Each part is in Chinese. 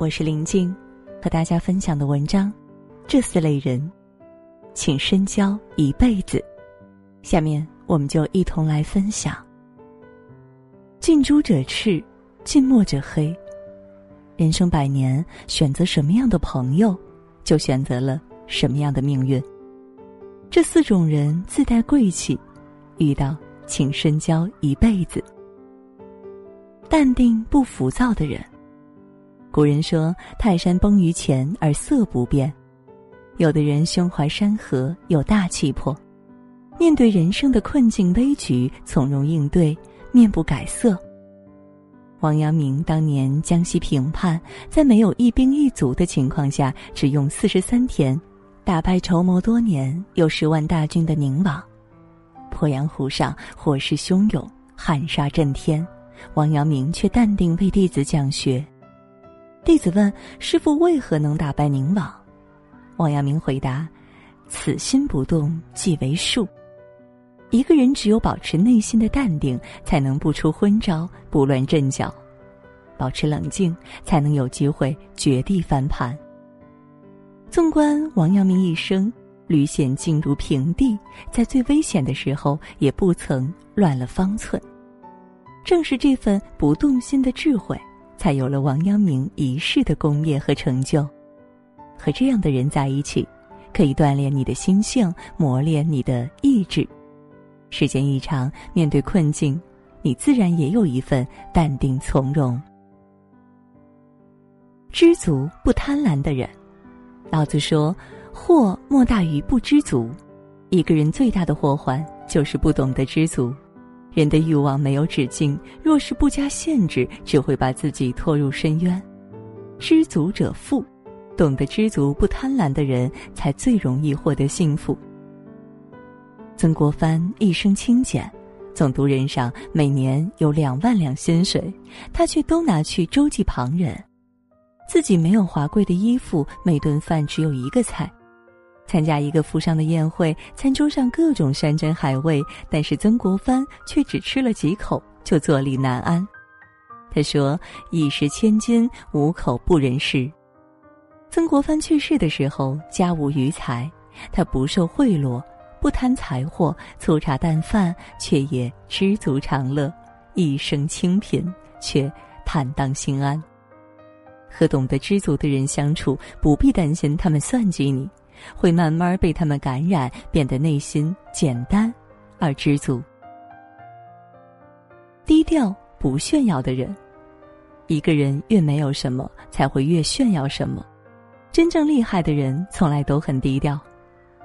我是林静，和大家分享的文章，这四类人，请深交一辈子。下面我们就一同来分享。近朱者赤，近墨者黑。人生百年，选择什么样的朋友，就选择了什么样的命运。这四种人自带贵气，遇到请深交一辈子。淡定不浮躁的人。古人说：“泰山崩于前而色不变。”有的人胸怀山河，有大气魄，面对人生的困境危局，从容应对，面不改色。王阳明当年江西平叛，在没有一兵一卒的情况下，只用四十三天，打败筹谋多年有十万大军的宁王。鄱阳湖上火势汹涌，喊杀震天，王阳明却淡定为弟子讲学。弟子问：“师傅为何能打败宁王？”王阳明回答：“此心不动，即为术。”一个人只有保持内心的淡定，才能不出昏招、不乱阵脚；保持冷静，才能有机会绝地翻盘。纵观王阳明一生，屡险进入平地，在最危险的时候也不曾乱了方寸。正是这份不动心的智慧，才有了王阳明一世的功业和成就。和这样的人在一起，可以锻炼你的心性，磨练你的意志。时间一长，面对困境，你自然也有一份淡定从容。知足不贪婪的人，老子说：“祸莫大于不知足。”一个人最大的祸患就是不懂得知足。人的欲望没有止境，若是不加限制，只会把自己拖入深渊。知足者富，懂得知足不贪婪的人，才最容易获得幸福。曾国藩一生清俭，总督任上每年有两万两薪水，他却都拿去周济旁人。自己没有华贵的衣服，每顿饭只有一个菜。参加一个富商的宴会，餐桌上各种山珍海味，但是曾国藩却只吃了几口就坐立难安。他说：“一食千金，五口不人食。”曾国藩去世的时候，家无余财，他不受贿赂。不贪财货，粗茶淡饭，却也知足常乐，一生清贫，却坦荡心安。和懂得知足的人相处，不必担心他们算计你，会慢慢被他们感染，变得内心简单而知足。低调不炫耀的人，一个人越没有什么，才会越炫耀什么。真正厉害的人，从来都很低调。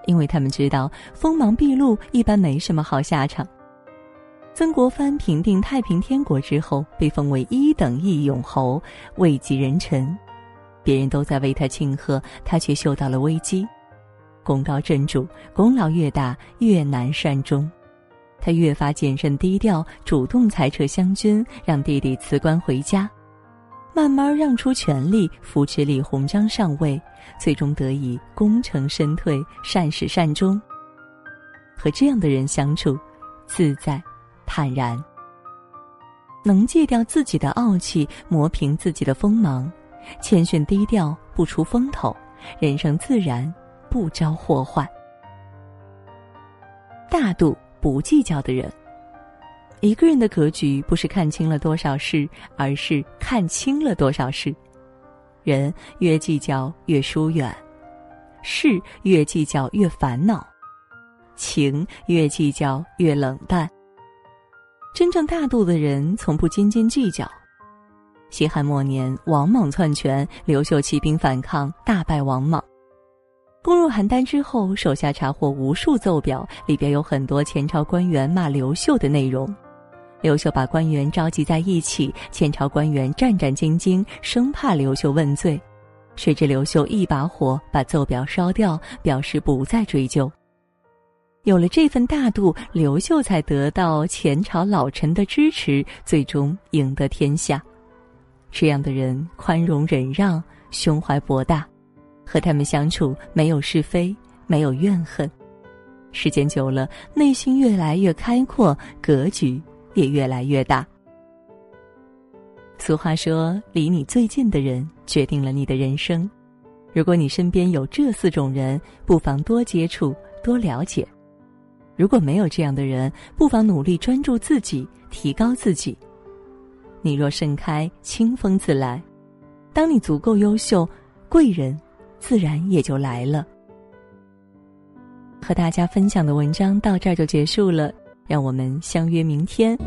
因为他们知道锋芒毕露一般没什么好下场。曾国藩平定太平天国之后，被封为一等义勇侯，位极人臣，别人都在为他庆贺，他却嗅到了危机，功高震主，功劳越大越难善终，他越发谨慎低调，主动裁撤湘军，让弟弟辞官回家。慢慢让出权力，扶持李鸿章上位，最终得以功成身退，善始善终。和这样的人相处，自在、坦然，能戒掉自己的傲气，磨平自己的锋芒，谦逊低调，不出风头，人生自然不招祸患。大度不计较的人。一个人的格局不是看清了多少事，而是看清了多少事。人越计较越疏远，事越计较越烦恼，情越计较越冷淡。真正大度的人从不斤斤计较。西汉末年，王莽篡权，刘秀起兵反抗，大败王莽。攻入邯郸之后，手下查获无数奏表，里边有很多前朝官员骂刘秀的内容。刘秀把官员召集在一起，前朝官员战战兢兢，生怕刘秀问罪。谁知刘秀一把火把奏表烧掉，表示不再追究。有了这份大度，刘秀才得到前朝老臣的支持，最终赢得天下。这样的人宽容忍让，胸怀博大，和他们相处没有是非，没有怨恨，时间久了，内心越来越开阔，格局。也越来越大。俗话说：“离你最近的人，决定了你的人生。”如果你身边有这四种人，不妨多接触、多了解；如果没有这样的人，不妨努力专注自己，提高自己。你若盛开，清风自来。当你足够优秀，贵人自然也就来了。和大家分享的文章到这儿就结束了，让我们相约明天。